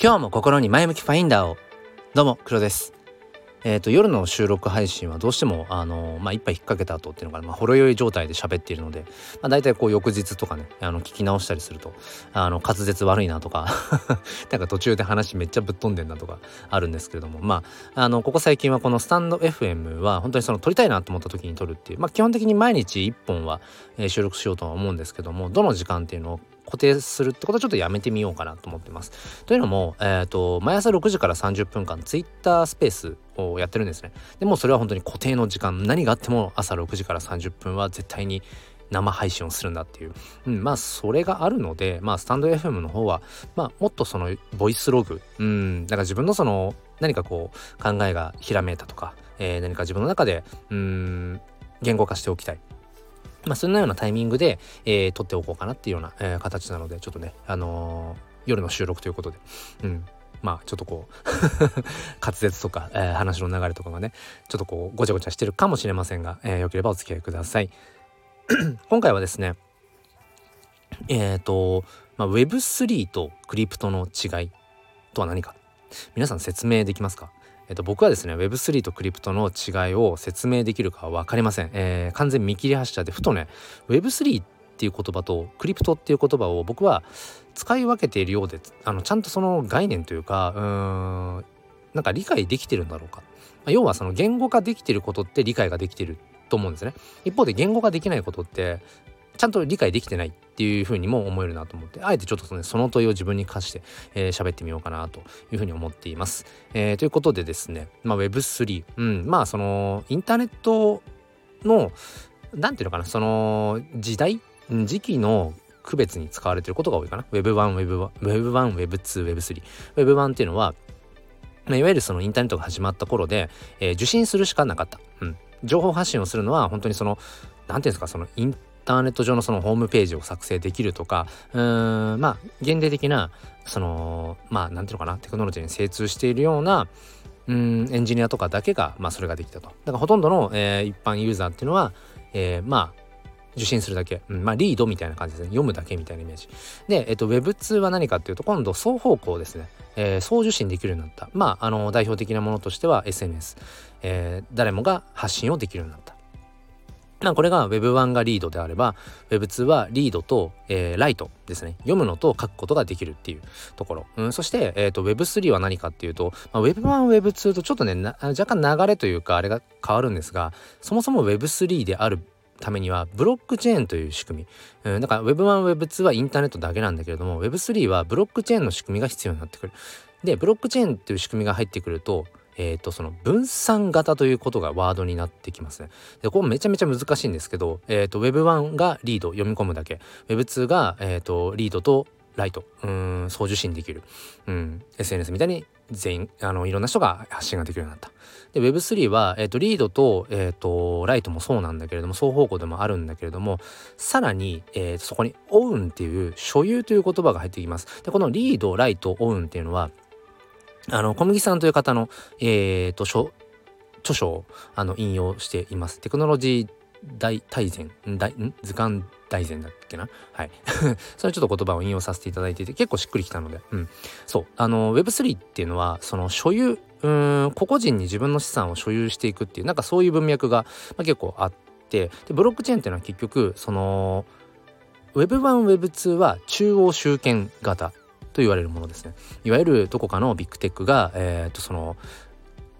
今日も心に前向きファインダーを。どうも黒です。えーと、夜の収録配信はどうしてもあの、まあ、一杯引っ掛けた後っていうのが、まあ、ほろ酔い状態で喋っているので、まあ、大体こう翌日とかねあの聞き直したりするとあの滑舌悪いなとか なんか途中で話めっちゃぶっ飛んでんなとかあるんですけれどもまああのここ最近はこのスタンド FM は本当にその撮りたいなと思った時に撮るっていう、まあ、基本的に毎日1本は、え、収録しようとは思うんですけどもどの時間っていうのを固定するってことはちょっとやめてみようかなと思ってます。というのも、えーと、毎朝6時から30分間 Twitter スペースやってるんですね。でもそれは本当に固定の時間。何があっても朝6時から30分は絶対に生配信をするんだっていう、うん、まあそれがあるのでまあスタンド FM の方はまあもっとそのボイスログ。うんだから自分のその何かこう考えがひらめいたとか、えー、何か自分の中でうん言語化しておきたい。まあ、そんなようなタイミングで、えー、撮っておこうかなっていうような、えー、形なので、ちょっとね、あのー、夜の収録ということで、うん。まあちょっとこう 滑舌とか、えー、話の流れとかがねちょっとこうごちゃごちゃしてるかもしれませんが、えー、よければお付き合いください。今回はですねえっ、ー、と、まあ、Web3 とクリプトの違いとは何か。皆さん説明できますか？えっと、僕はですね Web3 とクリプトの違いを説明できるかは分かりません、えー、完全見切り発車でふとね Web3 っっていう言葉とクリプトっていう言葉を僕は使い分けているようであのちゃんとその概念というかうーんなんか理解できてるんだろうか、ま、要はその言語化できてることって理解ができてると思うんですね。一方で言語化できないことってちゃんと理解できてないっていうふうにも思えるなと思ってあえてちょっと、ね、その問いを自分に課して喋、えー、ってみようかなというふうに思っています。えー、ということでですね、まあ、Web3、うん、まあそのインターネットの何ていうのかなその時代時期の区別に使われてることが多いかな。Web1、Web1、Web1、Web2、Web3。Web1 っていうのは、まあ、いわゆるそのインターネットが始まった頃で、えー、受信するしかなかった。うん。情報発信をするのは本当にその、何ていうんですか、そのインターネット上のそのホームページを作成できるとかうーんまあ現代的なそのまあ何ていうのかなテクノロジーに精通しているようなうんエンジニアとかだけが、まあ、それができたと。だからほとんどの、えー、一般ユーザーっていうのは、えー、まあ受信するだけ、うん、まあリードみたいな感じですね。読むだけみたいなイメージ。で、えっと、Web2 は何かっていうと今度双方向ですね、えー、送受信できるようになった。まああの代表的なものとしては SNS、えー、誰もが発信をできるようになった。まあ、これが Web1 がリードであれば Web2 はリードと、えー、ライトですね。読むのと書くことができるっていうところ、うん、そして、えーと、Web3 は何かっていうと、まあ、Web1Web2 とちょっとね若干流れというかあれが変わるんですがそもそも Web3 であるためにはブロックチェーンという仕組み、うん、だから Web1Web2 はインターネットだけなんだけれども Web3 はブロックチェーンの仕組みが必要になってくる。でブロックチェーンという仕組みが入ってくるとえーと、その分散型ということがワードになってきますね。でこれめちゃめちゃ難しいんですけど、えーと、Web1 がリード読み込むだけ。Web2 が、えーと、リードとライトうん送受信できる、うん、SNS みたいに全員あのいろんな人が発信ができるようになった。で Web3 は、えー、とリードと,、えー、とライトもそうなんだけれども双方向でもあるんだけれどもさらに、えー、そこにオウンっていう所有という言葉が入ってきます。でこのリードライトオウンっていうのはあの小麦さんという方の、えーと、著書をあの引用しています。テクノロジー大大全大図鑑大全だっけな？はい。それちょっと言葉を引用させていただいていて結構しっくりきたので、うん、そう。あの Web3 っていうのはその所有うん個々人に自分の資産を所有していくっていうなんかそういう文脈が、まあ、結構あってでブロックチェーンっていうのは結局その Web1Web2 は中央集権型と言われるものですね。いわゆるどこかのビッグテックが、えー、とその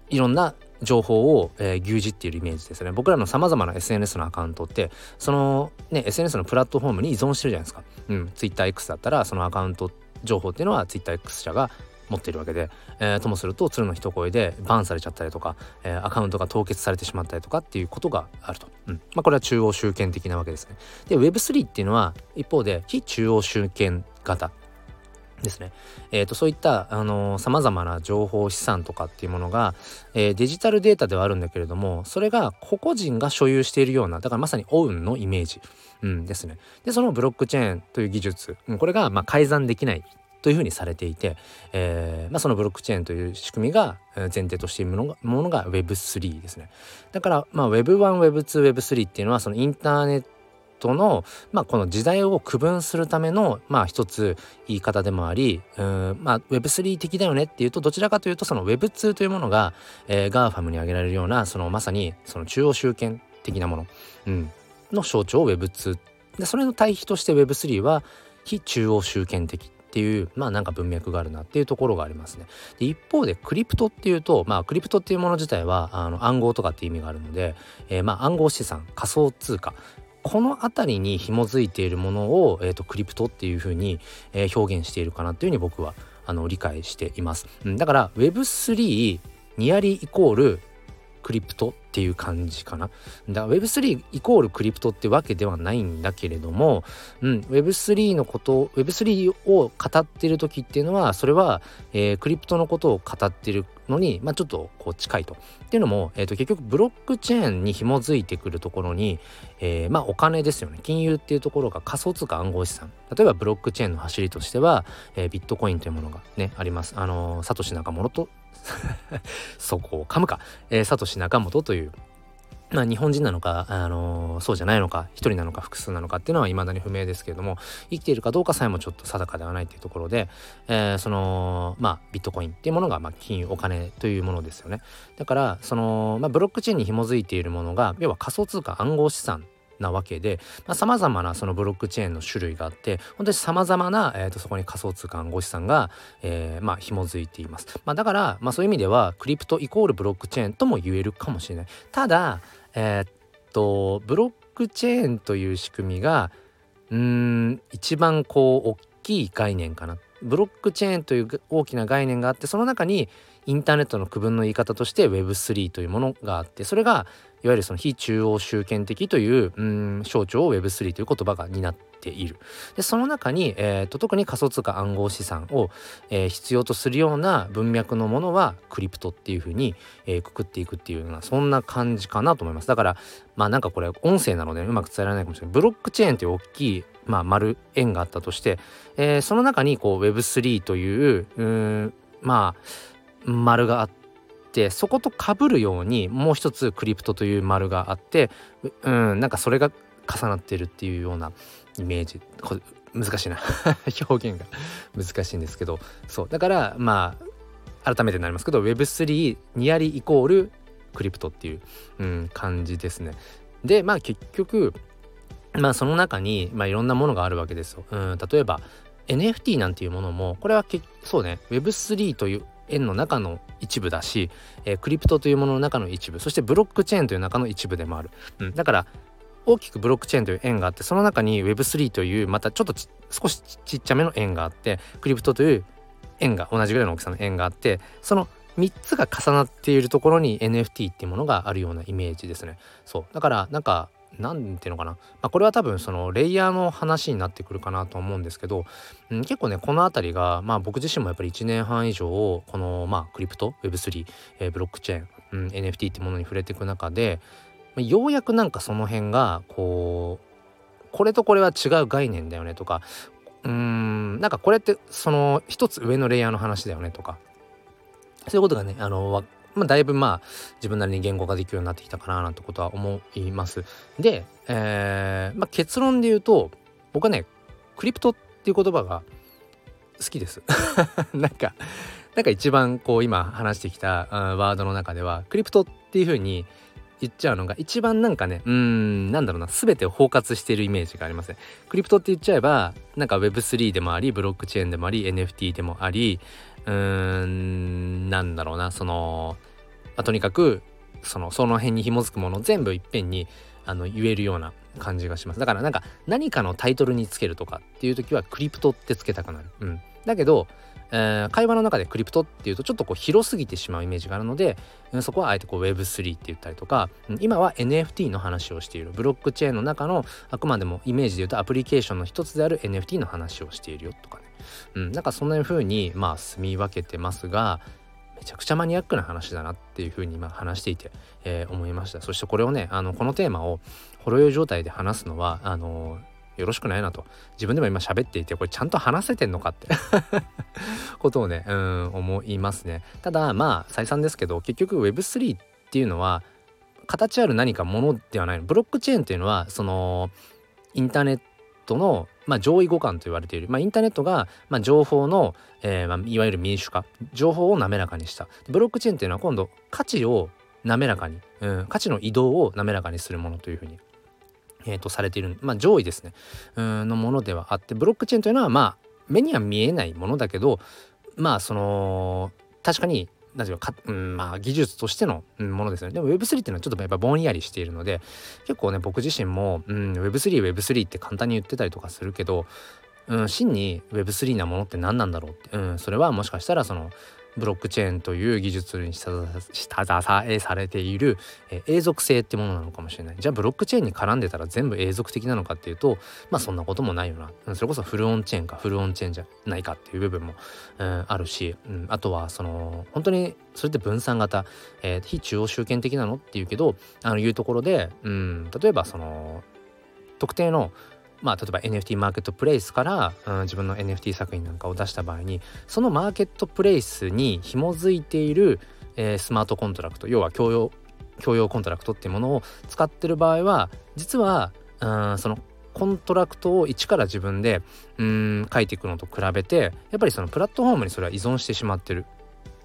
いろんな情報を、えー、牛耳っているイメージですね。僕らのさまざまな SNS のアカウントってそのね SNS のプラットフォームに依存してるじゃないですか、うん、TwitterX だったらそのアカウント情報っていうのは TwitterX 社が持っているわけで、えー、ともすると鶴の一声でバンされちゃったりとか、えー、アカウントが凍結されてしまったりとかっていうことがあると、うん。まあ、これは中央集権的なわけですね。で Web3 っていうのは一方で非中央集権型。ですね。えーと、そういったさまざまな情報資産とかっていうものが、えー、デジタルデータではあるんだけれどもそれが個々人が所有しているようなだからまさにオウンのイメージ、うん、ですね。でそのブロックチェーンという技術、これがまあ改ざんできないというふうにされていて、えーまあ、そのブロックチェーンという仕組みが前提としているものがが Web3 ですね。だから、まあ、Web1、Web2、Web3 っていうのはそのインターネットの、まあ、この時代を区分するための、まあ、一つ言い方でもありうん、まあ、Web3 的だよねっていうとどちらかというとその Web2 というものが、えー、GAFAM に挙げられるようなそのまさにその中央集権的なもの、うん、の象徴を Web2 でそれの対比として Web3 は非中央集権的っていうまあなんか文脈があるなっていうところがありますね。で一方でクリプトっていうとまあクリプトっていうもの自体はあの暗号とかって意味があるので、えー、まあ暗号資産仮想通貨この辺りに紐づいているものを、えーと、クリプトっていうふうに、えー、表現しているかなというふうに僕はあの理解しています。うん、だから Web3 ニアリイコールクリプトっていう感じかな。だから Web3 イコールクリプトってわけではないんだけれども、うん、Web3 のこと Web3 を語ってる時っていうのはそれは、えー、クリプトのことを語ってるのに、まあ、ちょっとこう近いと。っていうのも、えー、と結局ブロックチェーンに紐づいてくるところに、えー、まあお金ですよね金融っていうところが仮想通貨暗号資産例えばブロックチェーンの走りとしては、えー、ビットコインというものがねあります。あのサトシナカモロと そこを噛むか、えー、サトシナカモトというまあ、日本人なのか、あのー、そうじゃないのか一人なのか複数なのかっていうのは未だに不明ですけれども生きているかどうかさえもちょっと定かではないっていうところで、えー、そのまあビットコインっていうものが、まあ、金融お金というものですよね。だからその、まあ、ブロックチェーンに紐づいているものが要は仮想通貨暗号資産なわけでさまざ、まなそのブロックチェーンの種類があって本当にさまざまな、えーと、そこに仮想通貨暗号資産が、えー、まあ紐づいています、まあ、だから、まあ、そういう意味ではクリプトイコールブロックチェーンとも言えるかもしれない。ただえー、っとブロックチェーンという仕組みがうん一番こう大きい概念かな。ブロックチェーンという大きな概念があってその中にインターネットの区分の言い方として Web3 というものがあってそれがいわゆるその非中央集権的といううん象徴を Web3 という言葉が担っている。でその中に、えーと、特に仮想通貨暗号資産を、えー、必要とするような文脈のものはクリプトっていうふうに、えー、くくっていくっていうようなそんな感じかなと思います。だからまあなんかこれ音声なので、うまく伝えられないかもしれない。ブロックチェーンという大きいまあ、丸円があったとして、えー、その中にこう Web3 といううまあ丸があってそことかぶるようにもう一つクリプトという丸があってうんなんかそれが重なってるっていうようなイメージ。難しいな。表現が。難しいんですけど。そう。だからまあ改めてになりますけど Web3 ニアリイコールクリプトっていう、うん、感じですね。でまあ結局まあその中に、まあ、いろんなものがあるわけですよ。うん、例えば NFT なんていうものもこれはそうね。Web3 という円の中の一部だし、えー、クリプトというものの中の一部そしてブロックチェーンという中の一部でもある、うん、だから大きくブロックチェーンという円があってその中に Web3 というまたちょっと少しちっちゃめの円があってクリプトという円が同じぐらいの大きさの円があってその3つが重なっているところに NFT っていうものがあるようなイメージですね。そう。だからなんか何ていうのかな、まあ、これは多分そのレイヤーの話になってくるかなと思うんですけど、うん、結構ねこの辺りが、まあ、僕自身もやっぱり1年半以上この、まあ、クリプト Web3、えー、ブロックチェーン、うん、NFT ってものに触れていく中でまようやくなんかその辺がこうこれとこれは違う概念だよねとかうーんなんかこれってその一つ上のレイヤーの話だよねとかそういうことがねあのまあ、だいぶまあ自分なりに言語化できるようになってきたかななんてことは思います。で、えーまあ、結論で言うと僕はねクリプトっていう言葉が好きです。なんかなんか一番こう今話してきたワードの中ではクリプトっていう風に言っちゃうのが一番なんかねうーんなんだろうな全てを包括しているイメージがありますね。クリプトって言っちゃえばなんか Web3 でもありブロックチェーンでもあり NFT でもありうーんなんだろうなその、まあ、とにかくそのその辺に紐づくもの全部いっぺんにあの言えるような感じがします。だからなんか何かのタイトルにつけるとかっていう時はクリプトってつけたくなる、うん、だけど、えー、会話の中でクリプトっていうとちょっとこう広すぎてしまうイメージがあるので、そこはあえてこう Web3 って言ったりとか、今は NFT の話をしているブロックチェーンの中のあくまでもイメージで言うとアプリケーションの一つである NFT の話をしているよとかね。うん、なんかそんな風にまあ住み分けてますがめちゃくちゃマニアックな話だなっていう風に今話していて、えー、思いました。そしてこれをねあのこのテーマをほろ酔い状態で話すのはあのよろしくないなと。自分でも今喋っていてこれちゃんと話せてんのかって。ことをねうん思いますね。ただまあ再三ですけど結局 Web3 っていうのは形ある何かものではない。ブロックチェーンっていうのはそのインターネットトの、まあ、上位互換と言われている、まあ、インターネットが、まあ、情報の、えーまあ、いわゆる民主化情報を滑らかにした。ブロックチェーンっていうのは今度価値を滑らかに、うん、価値の移動を滑らかにするものというふうに、えー、とされている、まあ、上位ですね。うんのものではあってブロックチェーンというのはまあ目には見えないものだけどまあその確かに何ていうかうん、まあ技術としてのものですよね。でも Web3 っていうのはちょっとやっぱぼんやりしているので結構ね僕自身も、うん、Web3 Web3 って簡単に言ってたりとかするけど、うん、真に Web3 なものって何なんだろうって、うん、それはもしかしたらそのブロックチェーンという技術に下支えされている、え永続性ってものなのかもしれない。じゃあブロックチェーンに絡んでたら全部永続的なのかっていうとまあそんなこともないよな。それこそフルオンチェーンかフルオンチェーンじゃないかっていう部分も、うん、あるし、うん、あとはその本当にそれって分散型、えー、非中央集権的なの？っていうけどあのいうところで、うん、例えばその特定のまあ、例えば NFT マーケットプレイスから、うん、自分の NFT 作品なんかを出した場合にそのマーケットプレイスに紐づいている、えー、スマートコントラクト要は共用共用コントラクトっていうものを使ってる場合は実は、うん、そのコントラクトを一から自分でうん書いていくのと比べてやっぱりそのプラットフォームにそれは依存してしまってる。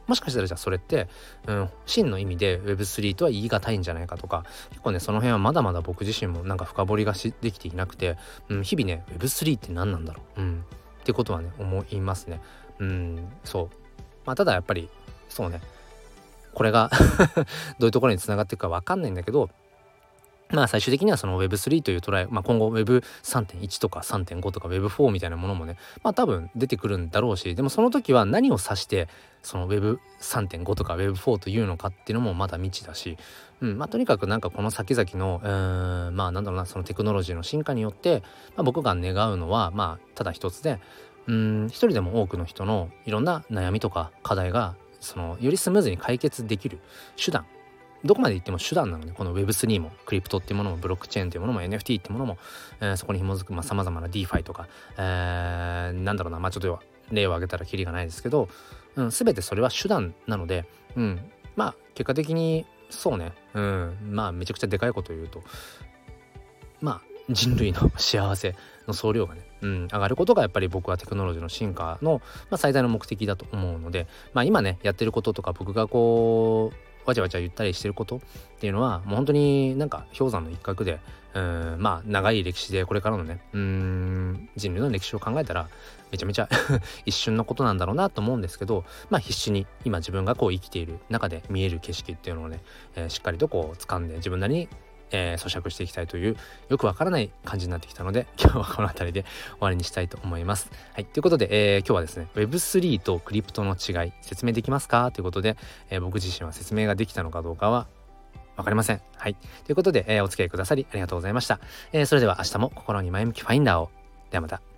もしかしたらじゃあそれって、うん、真の意味で Web3 とは言い難いんじゃないかとか結構ねその辺はまだまだ僕自身もなんか深掘りがしできていなくて、うん、日々ね Web3 って何なんだろう、うん、ってことはね思いますね。うん、そうまあただやっぱりそうねこれが どういうところにつながっていくか分かんないんだけどまあ最終的にはその Web3 という捉え、まあ、今後 Web3.1 とか3.5とか Web4 みたいなものもねまあ多分出てくるんだろうしでもその時は何を指してその Web3.5 とか Web4 というのかっていうのもまだ未知だし、うんまあ、とにかくなんかこの先々のうんまあなんだろうなそのテクノロジーの進化によって、まあ、僕が願うのはまあただ一つでうん一人でも多くの人のいろんな悩みとか課題がそのよりスムーズに解決できる手段どこまで行っても手段なのでこの Web3 もクリプトっていうものもブロックチェーンっていうものも NFT っていうものも、えー、そこに紐づくさまざ、まな DeFi とか、えー、なんだろうな。まあちょっと例を挙げたらきりがないですけど、うん、全てそれは手段なので、うん、まあ結果的にそうね、うん、まあめちゃくちゃでかいこと言うとまあ人類の 幸せの総量がね、うん、上がることがやっぱり僕はテクノロジーの進化の、まあ、最大の目的だと思うので、まあ、今ねやってることとか僕がこうわちゃわちゃ言ったりしてることっていうのはもう本当になんか氷山の一角でうんまあ長い歴史でこれからのねうん人類の歴史を考えたらめちゃめちゃ 一瞬のことなんだろうなと思うんですけどまあ必死に今自分がこう生きている中で見える景色っていうのをね、えー、しっかりとこう掴んで自分なりにえー、咀嚼していきたいというよくわからない感じになってきたので 今日はこの辺りで終わりにしたいと思います。はい、ということで、えー、今日はですね Web3 とクリプトの違い説明できますか？ということで、えー、僕自身は説明ができたのかどうかはわかりません。はい。ということで、え、お付き合いくださりありがとうございました。え、それでは明日も心に前向きファインダーを。ではまた。